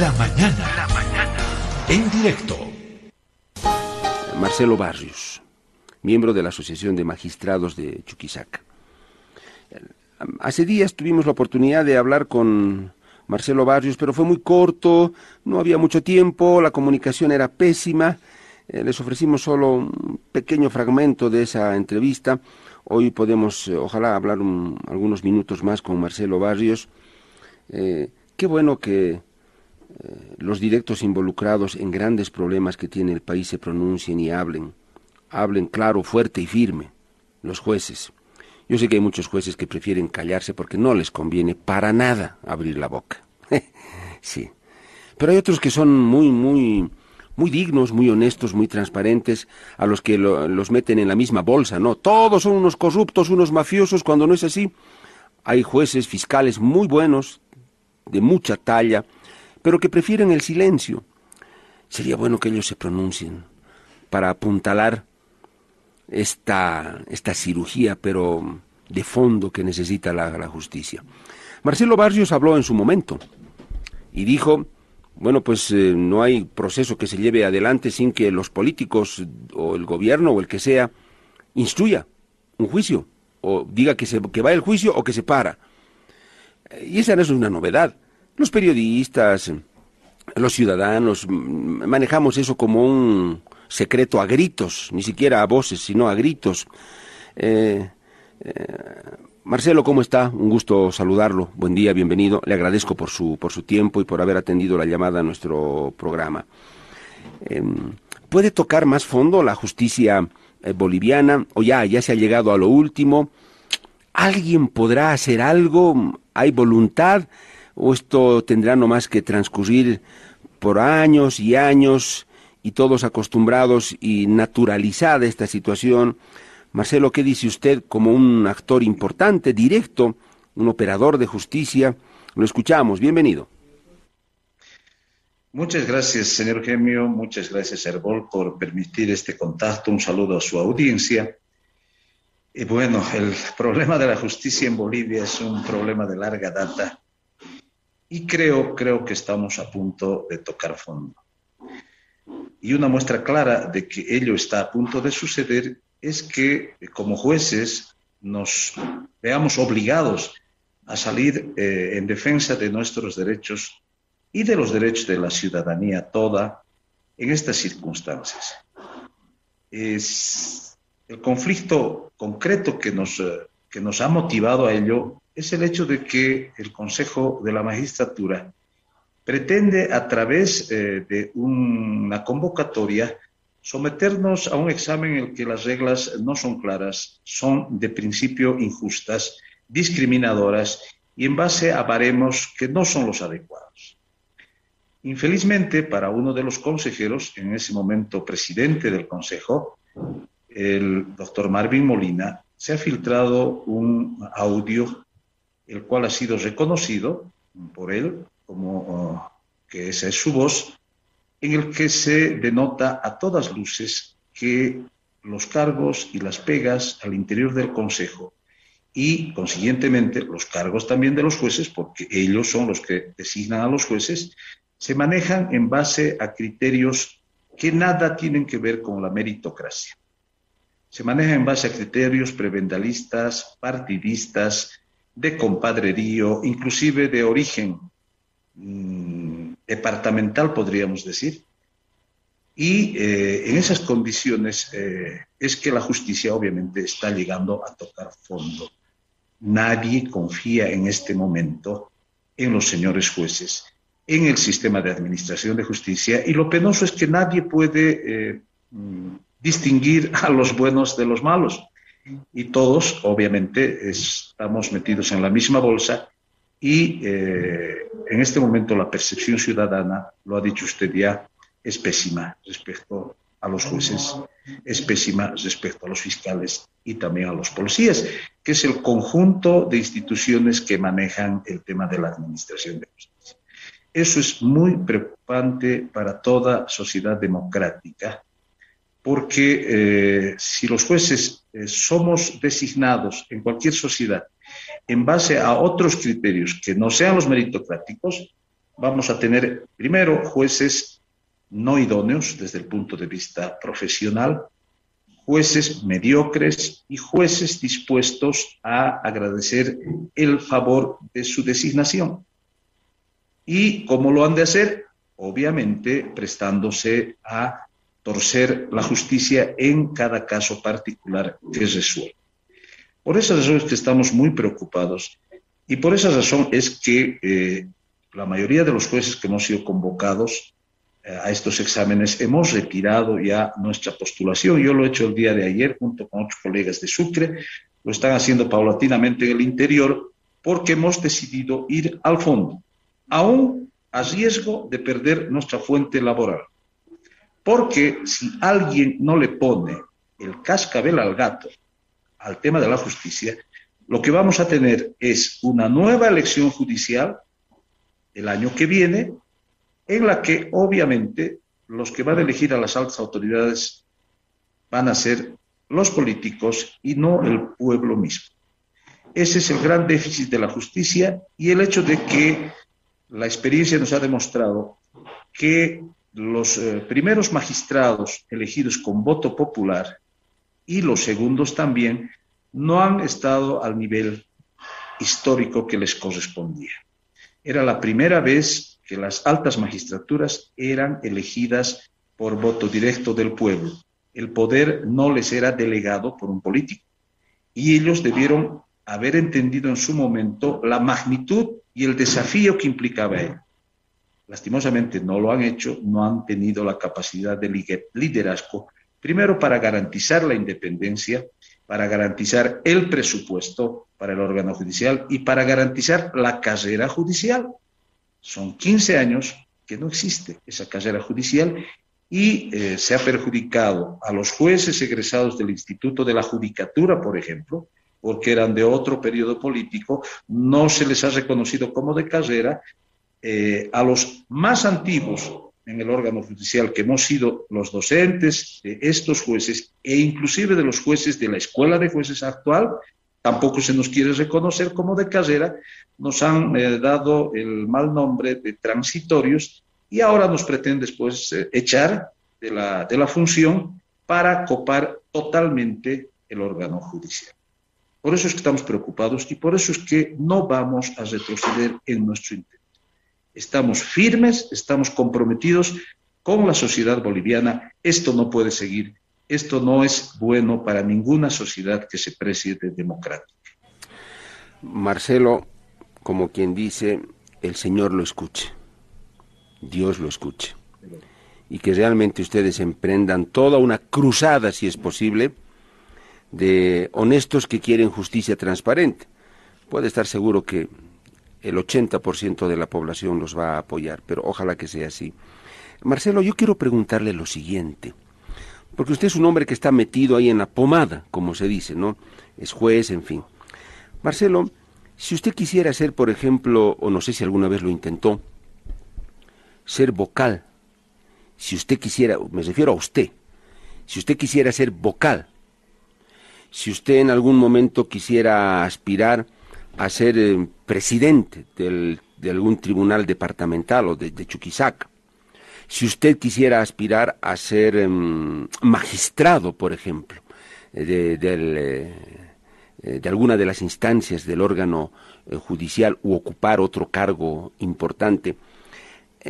La mañana. La mañana. En directo. Marcelo Barrios, miembro de la Asociación de Magistrados de Chuquisaca. Hace días tuvimos la oportunidad de hablar con Marcelo Barrios, pero fue muy corto, no había mucho tiempo, la comunicación era pésima. Eh, les ofrecimos solo un pequeño fragmento de esa entrevista. Hoy podemos, eh, ojalá, hablar algunos minutos más con Marcelo Barrios. Eh, qué bueno que los directos involucrados en grandes problemas que tiene el país se pronuncien y hablen. Hablen claro, fuerte y firme. Los jueces. Yo sé que hay muchos jueces que prefieren callarse porque no les conviene para nada abrir la boca. sí. Pero hay otros que son muy, muy, muy dignos, muy honestos, muy transparentes, a los que los meten en la misma bolsa, ¿no? Todos son unos corruptos, unos mafiosos, cuando no es así. Hay jueces, fiscales muy buenos, de mucha talla, pero que prefieren el silencio. Sería bueno que ellos se pronuncien para apuntalar esta, esta cirugía, pero de fondo que necesita la, justicia. Marcelo Barrios habló en su momento y dijo, bueno, pues eh, no hay proceso que se lleve adelante sin que los políticos o el gobierno o el que sea instruya un juicio o diga que, se, que va el juicio o que se para. Y esa no es una novedad. Los periodistas, los ciudadanos, manejamos eso como un, secreto a gritos, ni siquiera a voces, sino a gritos. Eh, eh, Marcelo, ¿cómo está? Un gusto saludarlo. Buen día, bienvenido. Le agradezco por su, por su tiempo y por haber atendido la llamada a nuestro programa. Em, ¿Puede tocar más fondo la justicia eh, boliviana o ya, ya se ha llegado a lo último? ¿Alguien podrá hacer algo? ¿Hay voluntad? ¿O esto tendrá nomás que transcurrir por años y años y todos acostumbrados y naturalizada esta situación. Marcelo, ¿qué dice usted como un actor importante, directo, un operador de justicia? Lo escuchamos, bienvenido. Muchas gracias, señor Gemio, muchas gracias, Herbol, por permitir este contacto. Un saludo a su audiencia. Y bueno, el problema de la justicia en Bolivia es un problema de larga data y creo, creo que estamos a punto de tocar fondo. Y una muestra clara de que ello está a punto de suceder es que como jueces nos veamos obligados a salir eh, en defensa de nuestros derechos y de los derechos de la ciudadanía toda en estas circunstancias. Es el conflicto concreto que nos, eh, que nos ha motivado a ello es el hecho de que el Consejo de la Magistratura pretende a través eh, de una convocatoria someternos a un examen en el que las reglas no son claras, son de principio injustas, discriminadoras y en base a baremos que no son los adecuados. Infelizmente, para uno de los consejeros, en ese momento presidente del Consejo, el doctor Marvin Molina, se ha filtrado un audio, el cual ha sido reconocido por él como oh, que esa es su voz, en el que se denota a todas luces que los cargos y las pegas al interior del Consejo y, consiguientemente, los cargos también de los jueces, porque ellos son los que designan a los jueces, se manejan en base a criterios que nada tienen que ver con la meritocracia. Se manejan en base a criterios prebendalistas, partidistas, de compadrerío, inclusive de origen Mm, departamental, podríamos decir. Y eh, en esas condiciones eh, es que la justicia obviamente está llegando a tocar fondo. Nadie confía en este momento en los señores jueces, en el sistema de administración de justicia, y lo penoso es que nadie puede eh, mm, distinguir a los buenos de los malos. Y todos, obviamente, estamos metidos en la misma bolsa y eh, en este momento la percepción ciudadana, lo ha dicho usted ya, es pésima respecto a los jueces, es pésima respecto a los fiscales y también a los policías, que es el conjunto de instituciones que manejan el tema de la administración de justicia. Eso es muy preocupante para toda sociedad democrática, porque eh, si los jueces eh, somos designados en cualquier sociedad en base a otros criterios que no sean los meritocráticos, vamos a tener primero jueces no idóneos desde el punto de vista profesional, jueces mediocres y jueces dispuestos a agradecer el favor de su designación. ¿Y cómo lo han de hacer? Obviamente prestándose a torcer la justicia en cada caso particular que resuelva. Por esa razón es que estamos muy preocupados y por esa razón es que eh, la mayoría de los jueces que hemos sido convocados eh, a estos exámenes hemos retirado ya nuestra postulación. Yo lo he hecho el día de ayer junto con otros colegas de Sucre, lo están haciendo paulatinamente en el interior porque hemos decidido ir al fondo, aún a riesgo de perder nuestra fuente laboral. Porque si alguien no le pone el cascabel al gato al tema de la justicia, lo que vamos a tener es una nueva elección judicial el año que viene, en la que obviamente los que van a elegir a las altas autoridades van a ser los políticos y no el pueblo mismo. Ese es el gran déficit de la justicia y el hecho de que la experiencia nos ha demostrado que los eh, primeros magistrados elegidos con voto popular y los segundos también no han estado al nivel histórico que les correspondía. Era la primera vez que las altas magistraturas eran elegidas por voto directo del pueblo. El poder no les era delegado por un político. Y ellos debieron haber entendido en su momento la magnitud y el desafío que implicaba él. Lastimosamente no lo han hecho, no han tenido la capacidad de liderazgo, primero para garantizar la independencia para garantizar el presupuesto para el órgano judicial y para garantizar la carrera judicial. Son 15 años que no existe esa carrera judicial y eh, se ha perjudicado a los jueces egresados del Instituto de la Judicatura, por ejemplo, porque eran de otro periodo político, no se les ha reconocido como de carrera, eh, a los más antiguos en el órgano judicial que hemos sido los docentes de estos jueces e inclusive de los jueces de la escuela de jueces actual, tampoco se nos quiere reconocer como de carrera, nos han eh, dado el mal nombre de transitorios y ahora nos pretenden después eh, echar de la, de la función para copar totalmente el órgano judicial. Por eso es que estamos preocupados y por eso es que no vamos a retroceder en nuestro intento. Estamos firmes, estamos comprometidos con la sociedad boliviana. Esto no puede seguir. Esto no es bueno para ninguna sociedad que se preside democrática. Marcelo, como quien dice, el Señor lo escuche, Dios lo escuche, y que realmente ustedes emprendan toda una cruzada, si es posible, de honestos que quieren justicia transparente. Puede estar seguro que el 80% de la población los va a apoyar, pero ojalá que sea así. Marcelo, yo quiero preguntarle lo siguiente, porque usted es un hombre que está metido ahí en la pomada, como se dice, ¿no? Es juez, en fin. Marcelo, si usted quisiera ser, por ejemplo, o no sé si alguna vez lo intentó, ser vocal, si usted quisiera, me refiero a usted, si usted quisiera ser vocal, si usted en algún momento quisiera aspirar a ser eh, presidente de algún tribunal departamental o de, Chuquisaca. Si usted quisiera aspirar a ser em, magistrado, por ejemplo, eh, eh, de, alguna de las instancias del órgano judicial u ocupar otro cargo importante,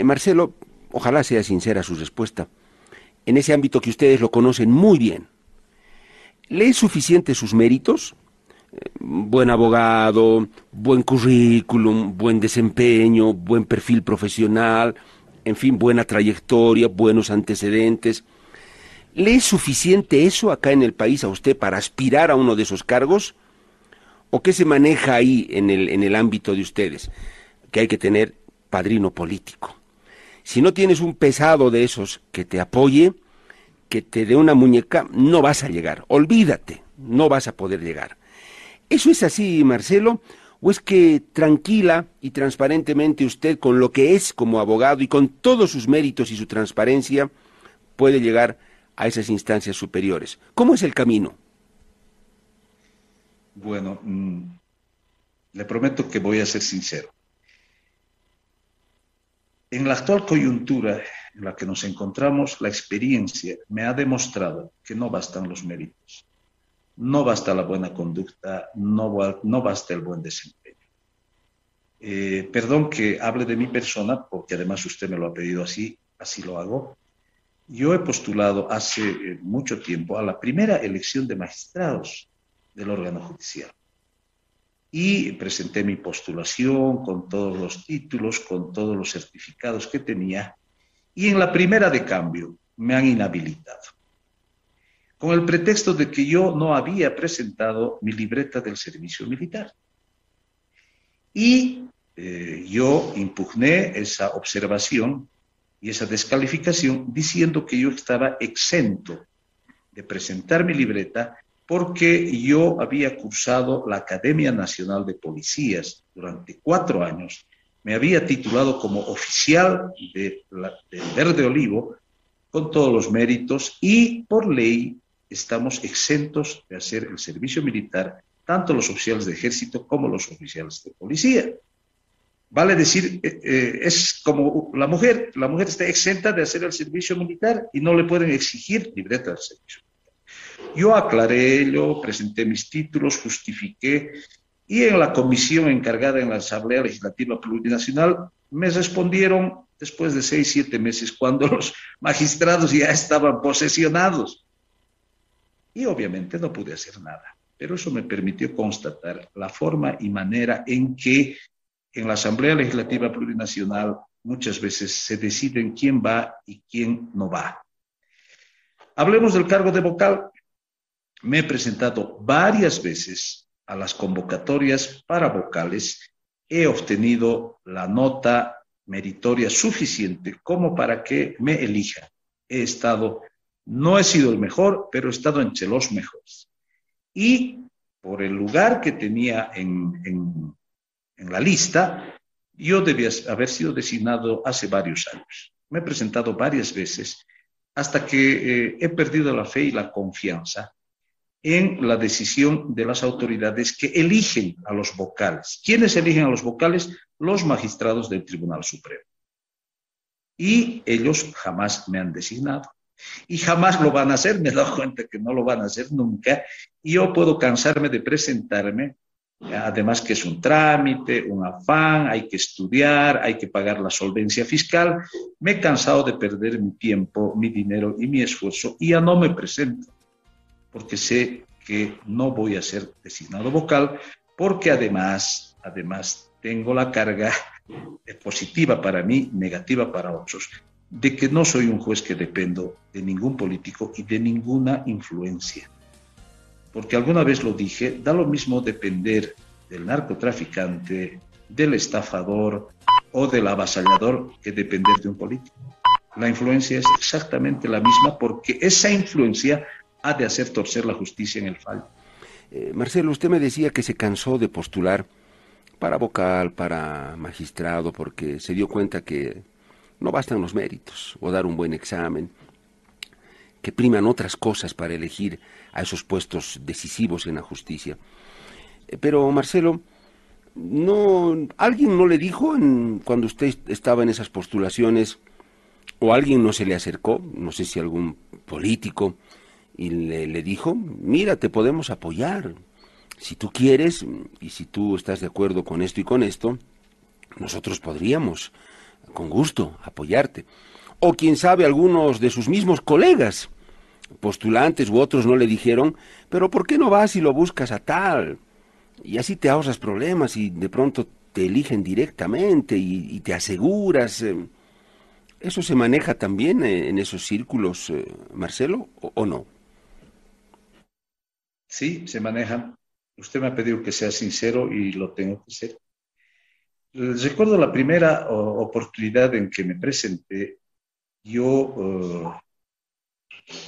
Marcelo, ojalá sea sincera su respuesta. En ese ámbito que ustedes lo conocen muy bien, ¿le es suficiente sus méritos? Buen abogado, buen currículum, buen desempeño, buen perfil profesional, en fin, buena trayectoria, buenos antecedentes. ¿Le es suficiente eso acá en el país a usted para aspirar a uno de esos cargos? ¿O qué se maneja ahí en el, en el ámbito de ustedes? Que hay que tener padrino político. Si no tienes un pesado de esos que te apoye, que te dé una muñeca, no vas a llegar. Olvídate, no vas a poder llegar. ¿Eso es así, Marcelo? ¿O es que tranquila y transparentemente usted, con lo que es como abogado y con todos sus méritos y su transparencia, puede llegar a esas instancias superiores? ¿Cómo es el camino? Bueno, mm, le prometo que voy a ser sincero. En la actual coyuntura en la que nos encontramos, la experiencia me ha demostrado que no bastan los méritos, no basta la buena conducta, no, basta el buen desempeño. Eh, perdón que hable de mi persona, porque además usted me lo ha pedido así, así lo hago. Yo he postulado hace eh, mucho tiempo a la primera elección de magistrados del órgano judicial y presenté mi postulación con todos los títulos, con todos los certificados que tenía y en la primera de cambio me han inhabilitado con el pretexto de que yo no había presentado mi libreta del servicio militar. Y eh, yo impugné esa observación y esa descalificación diciendo que yo estaba exento de presentar mi libreta porque yo había cursado la Academia Nacional de Policías durante cuatro años, me había titulado como oficial de, de Verde Olivo con todos los méritos y por ley estamos exentos de hacer el servicio militar, tanto los oficiales de ejército como los oficiales de policía. Vale decir, eh, eh, es como la mujer, la mujer está exenta de hacer el servicio militar y no le pueden exigir libreta de servicio. Yo aclaré ello, presenté mis títulos, justifiqué y en la comisión encargada en la Asamblea Legislativa Plurinacional me respondieron después de seis, siete meses, cuando los magistrados ya estaban posesionados. Y obviamente no pude hacer nada, pero eso me permitió constatar la forma y manera en que en la Asamblea Legislativa Plurinacional muchas veces se deciden quién va y quién no va. Hablemos del cargo de vocal. Me he presentado varias veces a las convocatorias para vocales. He obtenido la nota meritoria suficiente como para que me elijan. He estado, no he sido el mejor, pero he estado entre los mejores. Y por el lugar que tenía en, la lista, yo debía haber sido designado hace varios años. Me he presentado varias veces hasta que eh, he perdido la fe y la confianza en la decisión de las autoridades que eligen a los vocales. ¿Quiénes eligen a los vocales? Los magistrados del Tribunal Supremo. Y ellos jamás me han designado. Y jamás lo van a hacer, me he dado cuenta que no lo van a hacer nunca. Y yo puedo cansarme de presentarme Además que es un trámite, un afán, hay que estudiar, hay que pagar la solvencia fiscal. Me he cansado de perder mi tiempo, mi dinero y mi esfuerzo y ya no me presento, porque sé que no voy a ser designado vocal, porque además, además tengo la carga positiva para mí, negativa para otros, de que no soy un juez que dependo de ningún político y de ninguna influencia porque alguna vez lo dije, da lo mismo depender del narcotraficante, del estafador o del avasallador que depender de un político. La influencia es exactamente la misma porque esa influencia ha de hacer torcer la justicia en el fallo. Eh, Marcelo, usted me decía que se cansó de postular para vocal, para magistrado, porque se dio cuenta que no bastan los méritos o dar un buen examen, que priman otras cosas para elegir a esos puestos decisivos en la justicia. Eh, pero Marcelo, no, alguien no le dijo cuando usted estaba en esas postulaciones o alguien no se le acercó, no sé si algún político y le, le dijo, mira, te podemos apoyar. Si tú quieres y si tú estás de acuerdo con esto y con esto, nosotros podríamos, con gusto, apoyarte. O quién sabe, algunos de sus mismos colegas postulantes u otros no le dijeron, pero ¿por qué no vas y lo buscas a tal? Y así te ahorras problemas y de pronto te eligen directamente y, te aseguras. Eh, ¿Eso se maneja también eh, en esos círculos, eh, Marcelo, o, no? Sí, se manejan. Usted me ha pedido que sea sincero y lo tengo que ser. Recuerdo la primera oportunidad en que me presenté, yo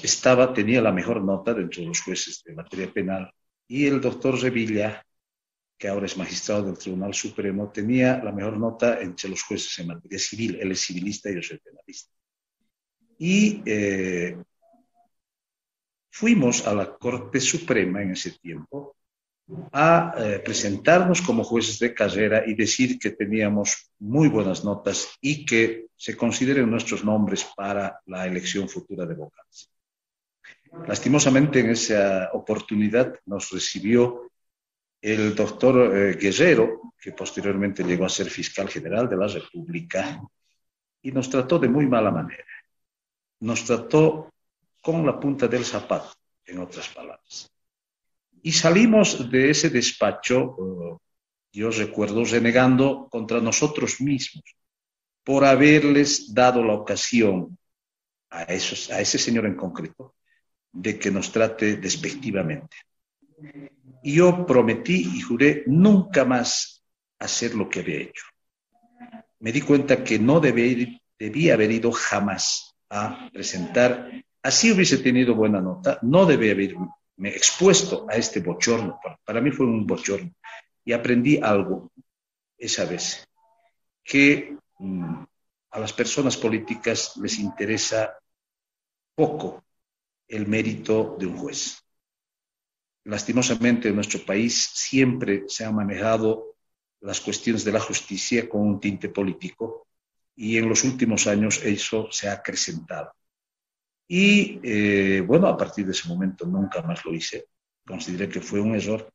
estaba, tenía la mejor nota dentro de los jueces de materia penal y el doctor Revilla, que ahora es magistrado del Tribunal Supremo, tenía la mejor nota entre los jueces en materia civil. Él es civilista y yo soy penalista. Y eh, fuimos a la Corte Suprema en ese tiempo a eh, presentarnos como jueces de carrera y decir que teníamos muy buenas notas y que se consideren nuestros nombres para la elección futura de vocales. Lastimosamente en esa oportunidad nos recibió el doctor eh, Guerrero, que posteriormente llegó a ser fiscal general de la República, y nos trató de muy mala manera. Nos trató con la punta del zapato, en otras palabras. Y salimos de ese despacho, eh, yo recuerdo, renegando contra nosotros mismos por haberles dado la ocasión a, ese señor en concreto de que nos trate despectivamente. Y yo prometí y juré nunca más hacer lo que había hecho. Me di cuenta que no debía haber ido jamás a presentar, así hubiese tenido buena nota, no debía haberme expuesto a este bochorno. Para mí fue un bochorno. Y aprendí algo esa vez, que mm, a las personas políticas les interesa poco el mérito de un juez. Lastimosamente en nuestro país siempre se han manejado las cuestiones de la justicia con un tinte político y en los últimos años eso se ha acrecentado. Y eh, bueno, a partir de ese momento nunca más lo hice, consideré que fue un error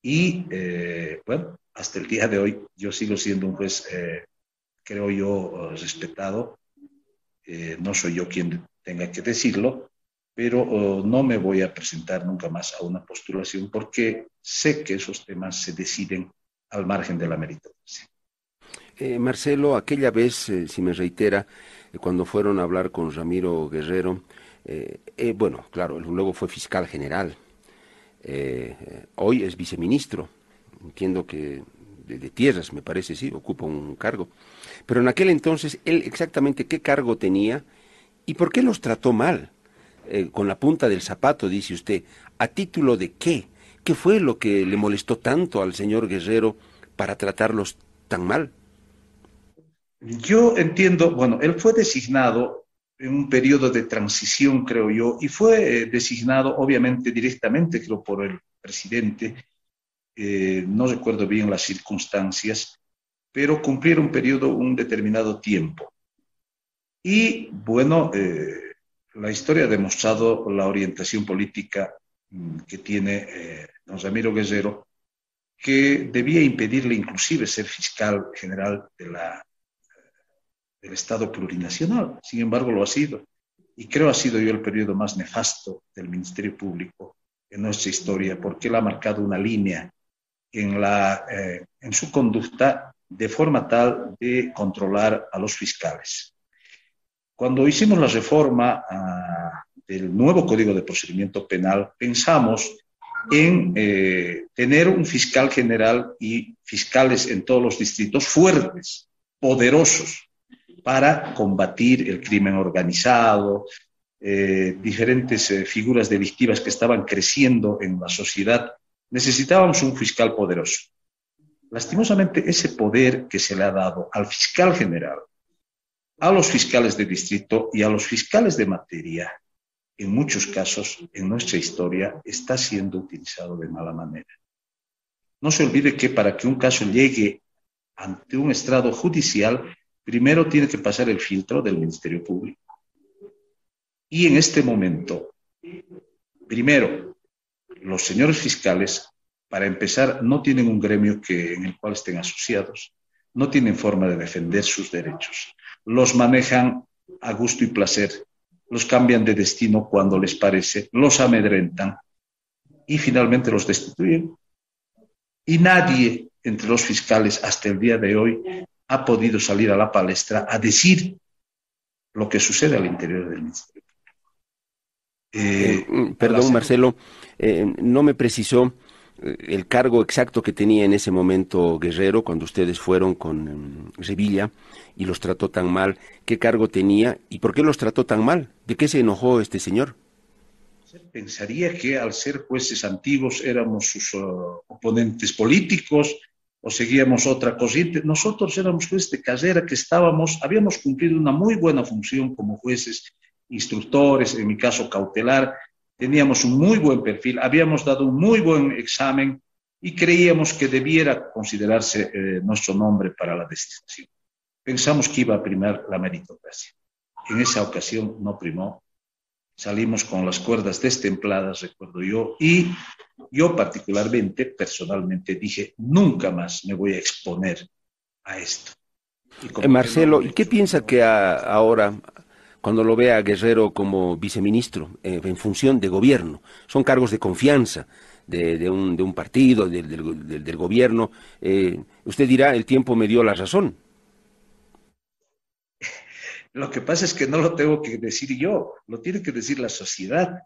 y eh, bueno, hasta el día de hoy yo sigo siendo un juez, eh, creo yo, respetado. no soy yo quien tenga que decirlo, pero oh, no me voy a presentar nunca más a una postulación porque sé que esos temas se deciden al margen de la meritocracia. Eh, Marcelo, aquella vez, eh, si me reitera, eh, cuando fueron a hablar con Ramiro Guerrero, bueno, claro, luego fue fiscal general, hoy es viceministro, entiendo que de, tierras, me parece, sí, ocupa un cargo, pero en aquel entonces, él exactamente qué cargo tenía y por qué los trató mal. Eh, con la punta del zapato, dice usted, ¿a título de qué? ¿Qué fue lo que le molestó tanto al señor Guerrero para tratarlos tan mal? Yo entiendo, bueno, él fue designado en un periodo de transición, creo yo, y fue eh, designado obviamente directamente, creo, por el presidente, eh, no recuerdo bien las circunstancias, pero cumplieron un periodo, un determinado tiempo. Y bueno, la historia ha demostrado la orientación política mm, que tiene eh, don Ramiro Guerrero, que debía impedirle inclusive ser fiscal general de la, del Estado plurinacional. Sin embargo, lo ha sido. Y creo ha sido yo el periodo más nefasto del Ministerio Público en nuestra historia, porque él ha marcado una línea en, eh, su conducta de forma tal de controlar a los fiscales. Cuando hicimos la reforma ah, del nuevo Código de Procedimiento Penal, pensamos en eh, tener un fiscal general y fiscales en todos los distritos fuertes, poderosos, para combatir el crimen organizado, eh, diferentes eh, figuras delictivas que estaban creciendo en la sociedad. Necesitábamos un fiscal poderoso. Lastimosamente, ese poder que se le ha dado al fiscal general a los fiscales de distrito y a los fiscales de materia, en muchos casos en nuestra historia, está siendo utilizado de mala manera. No se olvide que para que un caso llegue ante un estrado judicial, primero tiene que pasar el filtro del Ministerio Público. Y en este momento, primero, los señores fiscales, para empezar, no tienen un gremio que, en el cual estén asociados, no tienen forma de defender sus derechos los manejan a gusto y placer, los cambian de destino cuando les parece, los amedrentan y finalmente los destituyen. Y nadie entre los fiscales hasta el día de hoy ha podido salir a la palestra a decir lo que sucede al interior del Ministerio. Eh, mm, perdón, Marcelo, eh, no me precisó eh, el cargo exacto que tenía en ese momento Guerrero cuando ustedes fueron con mm, Sevilla y los trató tan mal? ¿Qué cargo tenía y por qué los trató tan mal? ¿De qué se enojó este señor? Pensaría que al ser jueces antiguos éramos sus uh, oponentes políticos o seguíamos otra corriente. Nosotros éramos jueces de carrera que estábamos, habíamos cumplido una muy buena función como jueces instructores, en mi caso cautelar, teníamos un muy buen perfil, habíamos dado un muy buen examen y creíamos que debiera considerarse eh, nuestro nombre para la designación. Pensamos que iba a primar la meritocracia. En esa ocasión no primó. Salimos con las cuerdas destempladas, recuerdo yo, y yo particularmente, personalmente, dije, nunca más me voy a exponer a esto. Eh, Marcelo, ¿y qué piensa que ahora, cuando lo vea Guerrero como viceministro, eh, en función de gobierno, son cargos de confianza de, un, de un, partido, del, gobierno, eh, usted dirá, el tiempo me dio la razón. Lo que pasa es que no lo tengo que decir yo, lo tiene que decir la sociedad.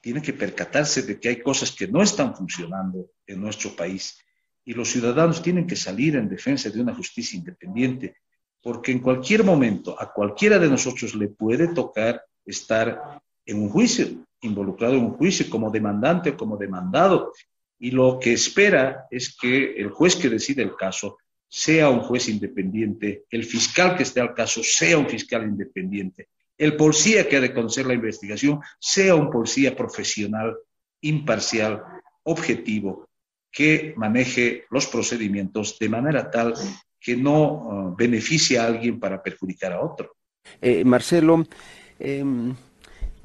Tiene que percatarse de que hay cosas que no están funcionando en nuestro país y los ciudadanos tienen que salir en defensa de una justicia independiente, porque en cualquier momento a cualquiera de nosotros le puede tocar estar en un juicio, involucrado en un juicio como demandante o como demandado. Y lo que espera es que el juez que decide el caso sea un juez independiente, el fiscal que esté al caso sea un fiscal independiente, el policía que ha de conocer la investigación sea un policía profesional, imparcial, objetivo, que maneje los procedimientos de manera tal que no uh, beneficie a alguien para perjudicar a otro. Eh, Marcelo, em,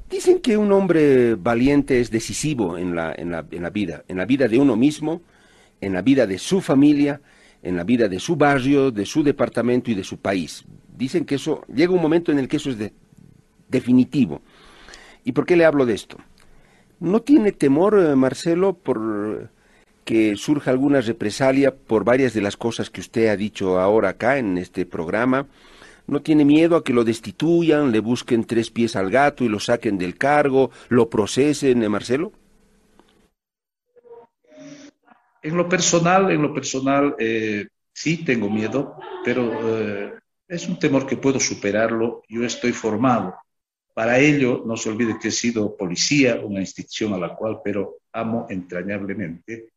dicen que un hombre valiente es decisivo en la, en la vida, en la vida de uno mismo, en la vida de su familia, en la vida de su barrio, de su departamento y de su país. Dicen que eso llega un momento en el que eso es definitivo. ¿Y por qué le hablo de esto? ¿No tiene temor, eh, Marcelo, por que surja alguna represalia por varias de las cosas que usted ha dicho ahora acá en este programa? ¿No tiene miedo a que lo destituyan, le busquen tres pies al gato y lo saquen del cargo, lo procesen, eh, Marcelo? En lo personal, en lo personal, eh, sí tengo miedo, pero eh, es un temor que puedo superarlo. Yo estoy formado. Para ello, no se olvide que he sido policía, una institución a la cual, pero amo entrañablemente.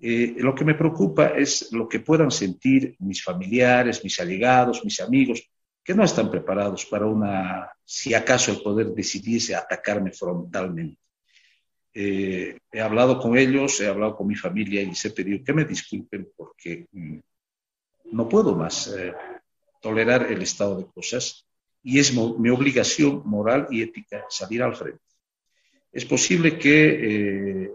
Eh, lo que me preocupa es lo que puedan sentir mis familiares, mis allegados, mis amigos, que no están preparados para una, si acaso el poder decidiese atacarme frontalmente. Eh, he hablado con ellos, he hablado con mi familia y les he pedido que me disculpen porque mm, no puedo más eh, tolerar el estado de cosas y es mi obligación moral y ética salir al frente. Es posible que eh,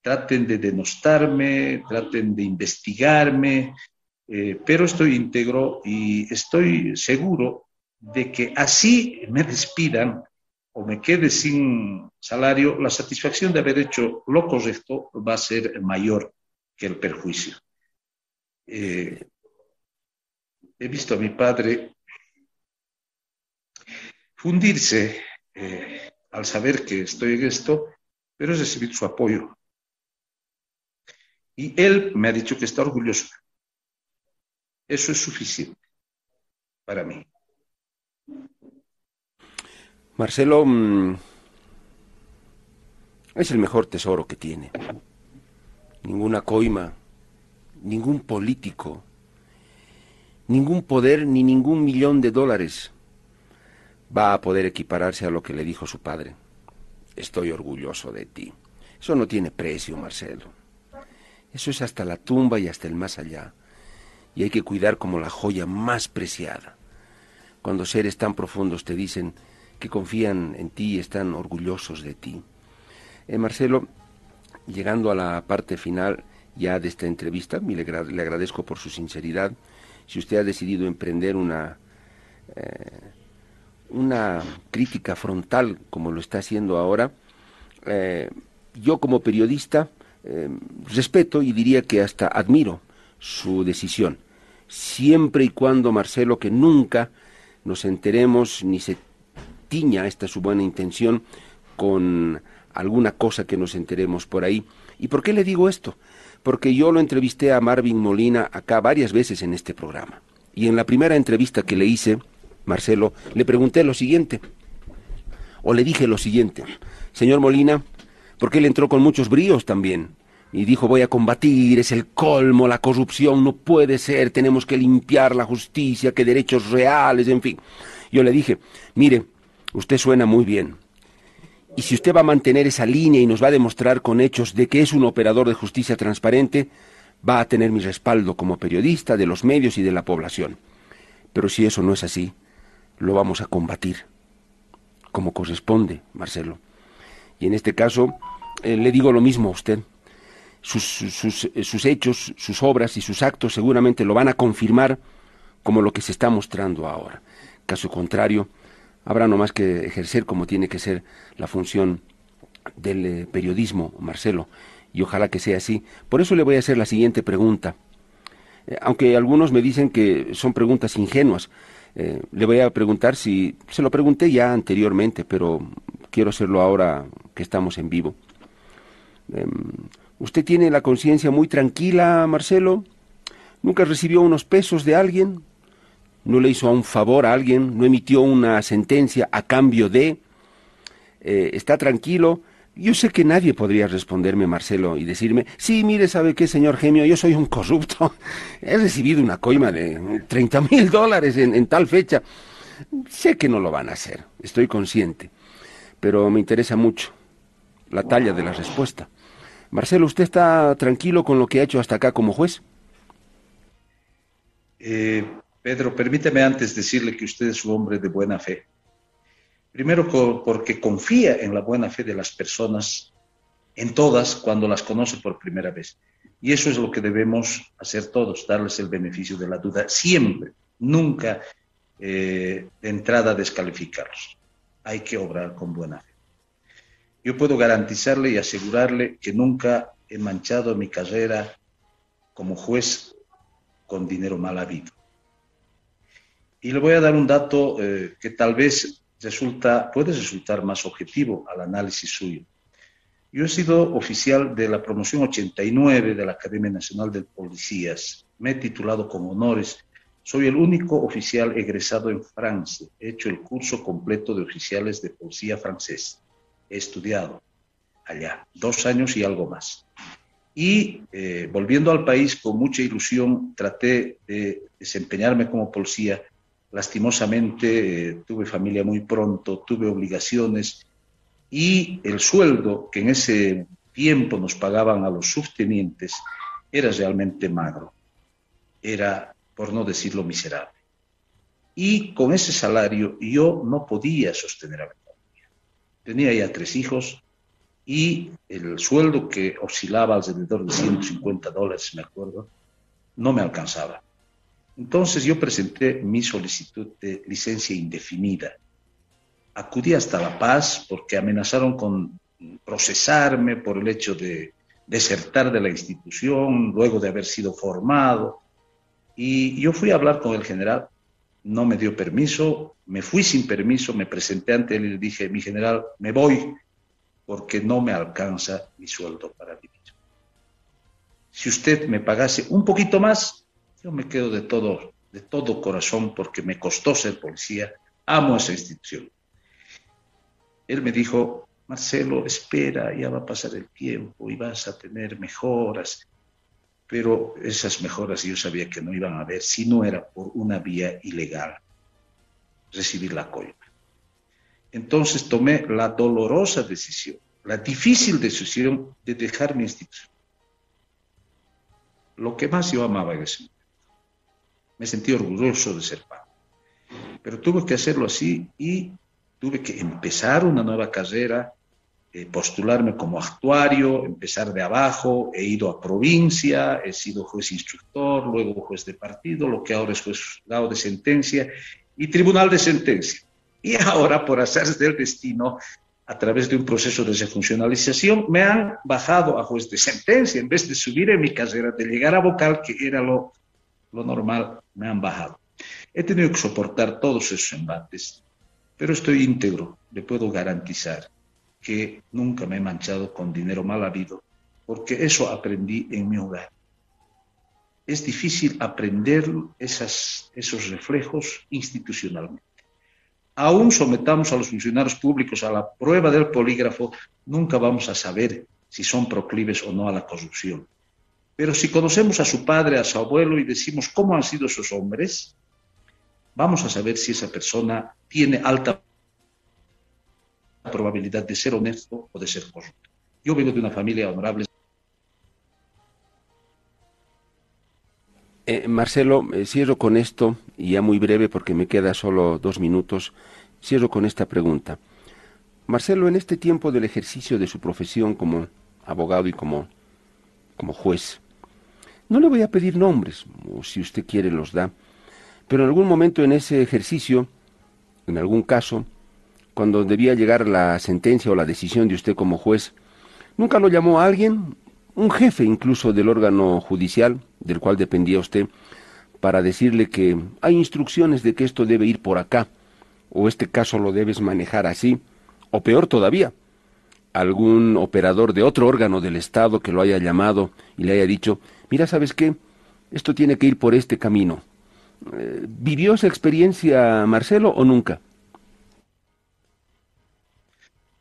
traten de denostarme, traten de investigarme, pero estoy íntegro y estoy seguro de que así me despidan o me quede sin salario, la satisfacción de haber hecho lo correcto va a ser mayor que el perjuicio. Eh, he visto a mi padre fundirse eh, al saber que estoy en esto, pero he recibido su apoyo. Y él me ha dicho que está orgulloso. Eso es suficiente para mí. Marcelo mm, es el mejor tesoro que tiene. Ninguna coima, ningún político, ningún poder ni ningún millón de dólares va a poder equipararse a lo que le dijo su padre. Estoy orgulloso de ti. Eso no tiene precio, Marcelo. Eso es hasta la tumba y hasta el más allá. Y hay que cuidar como la joya más preciada. Cuando seres tan profundos te dicen, que confían en ti y están orgullosos de ti. Eh, Marcelo, llegando a la parte final ya de esta entrevista, le, agradezco por su sinceridad. Si usted ha decidido emprender una, eh, una crítica frontal como lo está haciendo ahora, eh, yo como periodista respeto y diría que hasta admiro su decisión, siempre y cuando, Marcelo, que nunca nos enteremos ni se tiña esta su buena intención con alguna cosa que nos enteremos por ahí. ¿Y por qué le digo esto? Porque yo lo entrevisté a Marvin Molina acá varias veces en este programa. Y en la primera entrevista que le hice, Marcelo, le pregunté lo siguiente, o le dije lo siguiente, señor Molina, porque él entró con muchos bríos también, y dijo voy a combatir, es el colmo, la corrupción no puede ser, tenemos que limpiar la justicia, que derechos reales, en fin. Yo le dije, mire, Usted suena muy bien. Y si usted va a mantener esa línea y nos va a demostrar con hechos de que es un operador de justicia transparente, va a tener mi respaldo como periodista de los medios y de la población. Pero si eso no es así, lo vamos a combatir, como corresponde, Marcelo. Y en este caso, eh, le digo lo mismo a usted. Sus, eh, sus, hechos, sus obras y sus actos seguramente lo van a confirmar como lo que se está mostrando ahora. Caso contrario, habrá no más que ejercer como tiene que ser la función del eh, periodismo, Marcelo, y ojalá que sea así. Por eso le voy a hacer la siguiente pregunta. aunque algunos me dicen que son preguntas ingenuas, eh, le voy a preguntar si se lo pregunté ya anteriormente, pero quiero hacerlo ahora que estamos en vivo. Em, ¿Usted tiene la conciencia muy tranquila, Marcelo? ¿Nunca recibió unos pesos de alguien? ¿No le hizo un favor a alguien? ¿No emitió una sentencia a cambio de? Eh, ¿Está tranquilo? Yo sé que nadie podría responderme, Marcelo, y decirme, sí, mire, ¿sabe qué, señor Gemio? Yo soy un corrupto. He recibido una coima de 30 mil dólares en, en tal fecha. Sé que no lo van a hacer, estoy consciente, pero me interesa mucho la talla de la respuesta. Marcelo, ¿usted está tranquilo con lo que ha hecho hasta acá como juez? Eh, Pedro, permíteme antes decirle que usted es un hombre de buena fe. Primero porque confía en la buena fe de las personas, en todas, cuando las conoce por primera vez. Y eso es lo que debemos hacer todos, darles el beneficio de la duda, siempre, nunca eh, de entrada descalificarlos. Hay que obrar con buena fe. Yo puedo garantizarle y asegurarle que nunca he manchado mi carrera como juez con dinero mal habido. Y le voy a dar un dato eh, que tal vez resulta, puede resultar más objetivo al análisis suyo. Yo he sido oficial de la promoción 89 de la Academia Nacional de Policías. Me he titulado con honores. Soy el único oficial egresado en Francia. He hecho el curso completo de oficiales de policía francés. He estudiado allá dos años y algo más. Y eh, volviendo al país con mucha ilusión, traté de desempeñarme como policía Lastimosamente tuve familia muy pronto, tuve obligaciones y el sueldo que en ese tiempo nos pagaban a los subtenientes era realmente magro, era, por no decirlo, miserable. Y con ese salario yo no podía sostener a mi familia. Tenía ya tres hijos y el sueldo que oscilaba alrededor de 150 dólares, me acuerdo, no me alcanzaba. Entonces yo presenté mi solicitud de licencia indefinida. Acudí hasta La Paz porque amenazaron con procesarme por el hecho de desertar de la institución luego de haber sido formado. Y yo fui a hablar con el general, no me dio permiso, me fui sin permiso, me presenté ante él y le dije, mi general, me voy porque no me alcanza mi sueldo para vivir. Si usted me pagase un poquito más, yo me quedo de todo, de todo corazón porque me costó ser policía, amo esa institución. Él me dijo, Marcelo, espera, ya va a pasar el tiempo y vas a tener mejoras. Pero esas mejoras yo sabía que no iban a haber si no era por una vía ilegal, recibir la coima. Entonces tomé la dolorosa decisión, la difícil decisión de dejar mi institución. Lo que más yo amaba en ese momento me sentí orgulloso de ser padre. Pero tuve que hacerlo así y tuve que empezar una nueva carrera, eh, postularme como actuario, empezar de abajo, he ido a provincia, he sido juez instructor, luego juez de partido, lo que ahora es juez de sentencia y tribunal de sentencia. Y ahora, por hacer del destino, a través de un proceso de refuncionalización, me han bajado a juez de sentencia en vez de subir en mi carrera, de llegar a vocal, que era lo lo normal, me han bajado. He tenido que soportar todos esos embates, pero estoy íntegro, le puedo garantizar que nunca me he manchado con dinero mal habido, porque eso aprendí en mi hogar. Es difícil aprender esas, esos reflejos institucionalmente. Aún sometamos a los funcionarios públicos a la prueba del polígrafo, nunca vamos a saber si son proclives o no a la corrupción. Pero si conocemos a su padre, a su abuelo y decimos cómo han sido esos hombres, vamos a saber si esa persona tiene alta probabilidad de ser honesto o de ser corrupto. Yo vengo de una familia honorable. Eh, Marcelo, eh, cierro con esto, y ya muy breve porque me queda solo dos minutos, cierro con esta pregunta. Marcelo, en este tiempo del ejercicio de su profesión como abogado y como, como juez, no le voy a pedir nombres, o si usted quiere los da, pero en algún momento en ese ejercicio, en algún caso, cuando debía llegar la sentencia o la decisión de usted como juez, nunca lo llamó a alguien, un jefe incluso del órgano judicial del cual dependía usted, para decirle que hay instrucciones de que esto debe ir por acá, o este caso lo debes manejar así, o peor todavía, algún operador de otro órgano del Estado que lo haya llamado y le haya dicho, mira, ¿sabes qué? Esto tiene que ir por este camino. Eh, ¿Vivió esa experiencia Marcelo o nunca?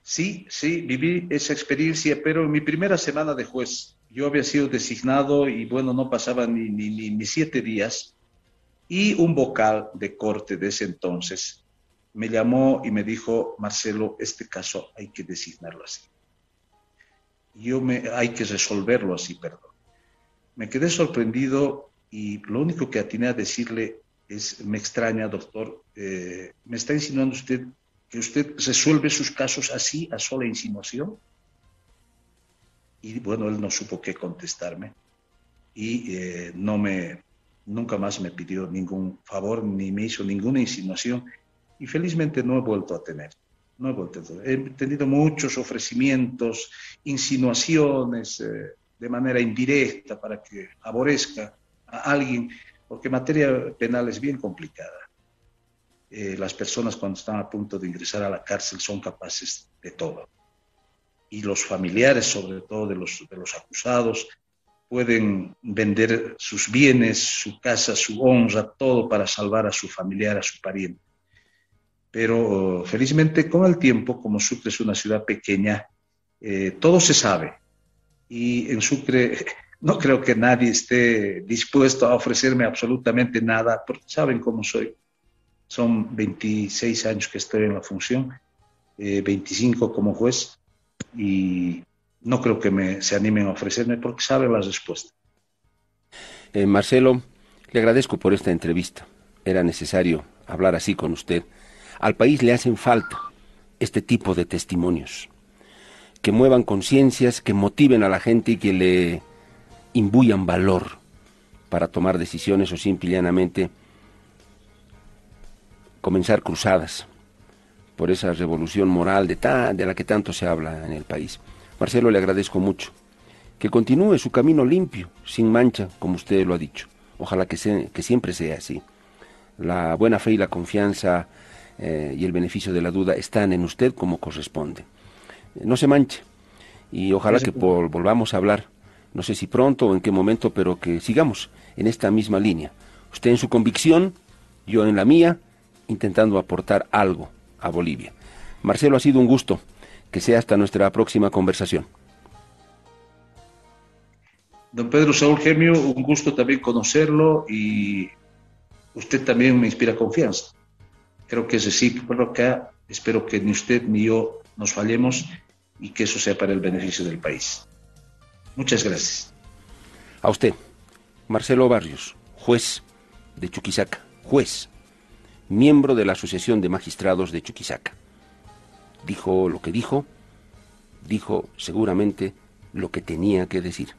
Sí, sí, viví esa experiencia, pero en mi primera semana de juez, yo había sido designado y bueno, no pasaban ni, ni, ni siete días, y un vocal de corte de ese entonces me llamó y me dijo, Marcelo, este caso hay que designarlo así. Yo me, hay que resolverlo así, perdón. Me quedé sorprendido y lo único que atiné a decirle es, me extraña, doctor, eh, ¿me está insinuando usted que usted resuelve sus casos así, a sola insinuación? Y bueno, él no supo qué contestarme y eh, no me, nunca más me pidió ningún favor ni me hizo ninguna insinuación y felizmente no he vuelto a tener. No he vuelto. He tenido muchos ofrecimientos, insinuaciones eh, de manera indirecta para que aborrezca a alguien, porque materia penal es bien complicada. Eh, las personas cuando están a punto de ingresar a la cárcel son capaces de todo. Y los familiares, sobre todo de los, de los acusados, pueden vender sus bienes, su casa, su honra, todo para salvar a su familiar, a su pariente pero felizmente con el tiempo, como Sucre es una ciudad pequeña, eh, todo se sabe. Y en Sucre no creo que nadie esté dispuesto a ofrecerme absolutamente nada, porque saben cómo soy. Son 26 años que estoy en la función, 25 eh, como juez, y no creo que me, se animen a ofrecerme porque saben las respuestas. Eh, Marcelo, le agradezco por esta entrevista. Era necesario hablar así con usted. Al país le hacen falta este tipo de testimonios, que muevan conciencias, que motiven a la gente y que le imbuyan valor para tomar decisiones o simplemente comenzar cruzadas por esa revolución moral de, de la que tanto se habla en el país. Marcelo, le agradezco mucho. Que continúe su camino limpio, sin mancha, como usted lo ha dicho. Ojalá que, que siempre sea así. La buena fe y la confianza eh, y el beneficio de la duda están en usted como corresponde. No se manche y ojalá que volvamos a hablar, no sé si pronto o en qué momento, pero que sigamos en esta misma línea. Usted en su convicción, yo en la mía, intentando aportar algo a Bolivia. Marcelo, ha sido un gusto. Que sea hasta nuestra próxima conversación. Don Pedro Saúl Gemio, un gusto también conocerlo y usted también me inspira confianza. Creo que es que Espero que ni usted ni yo nos fallemos y que eso sea para el beneficio del país. Muchas gracias. A usted, Marcelo Barrios, juez de Chuquisaca, juez, miembro de la Asociación de Magistrados de Chuquisaca. Dijo lo que dijo, dijo seguramente lo que tenía que decir.